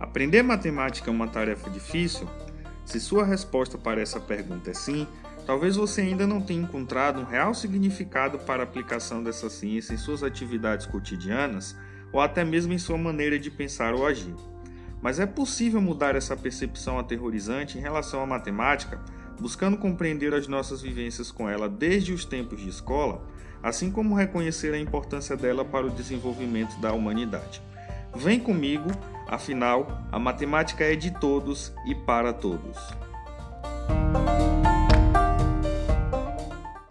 Aprender matemática é uma tarefa difícil? Se sua resposta para essa pergunta é sim, talvez você ainda não tenha encontrado um real significado para a aplicação dessa ciência em suas atividades cotidianas ou até mesmo em sua maneira de pensar ou agir. Mas é possível mudar essa percepção aterrorizante em relação à matemática, buscando compreender as nossas vivências com ela desde os tempos de escola, assim como reconhecer a importância dela para o desenvolvimento da humanidade. Vem comigo, afinal, a matemática é de todos e para todos.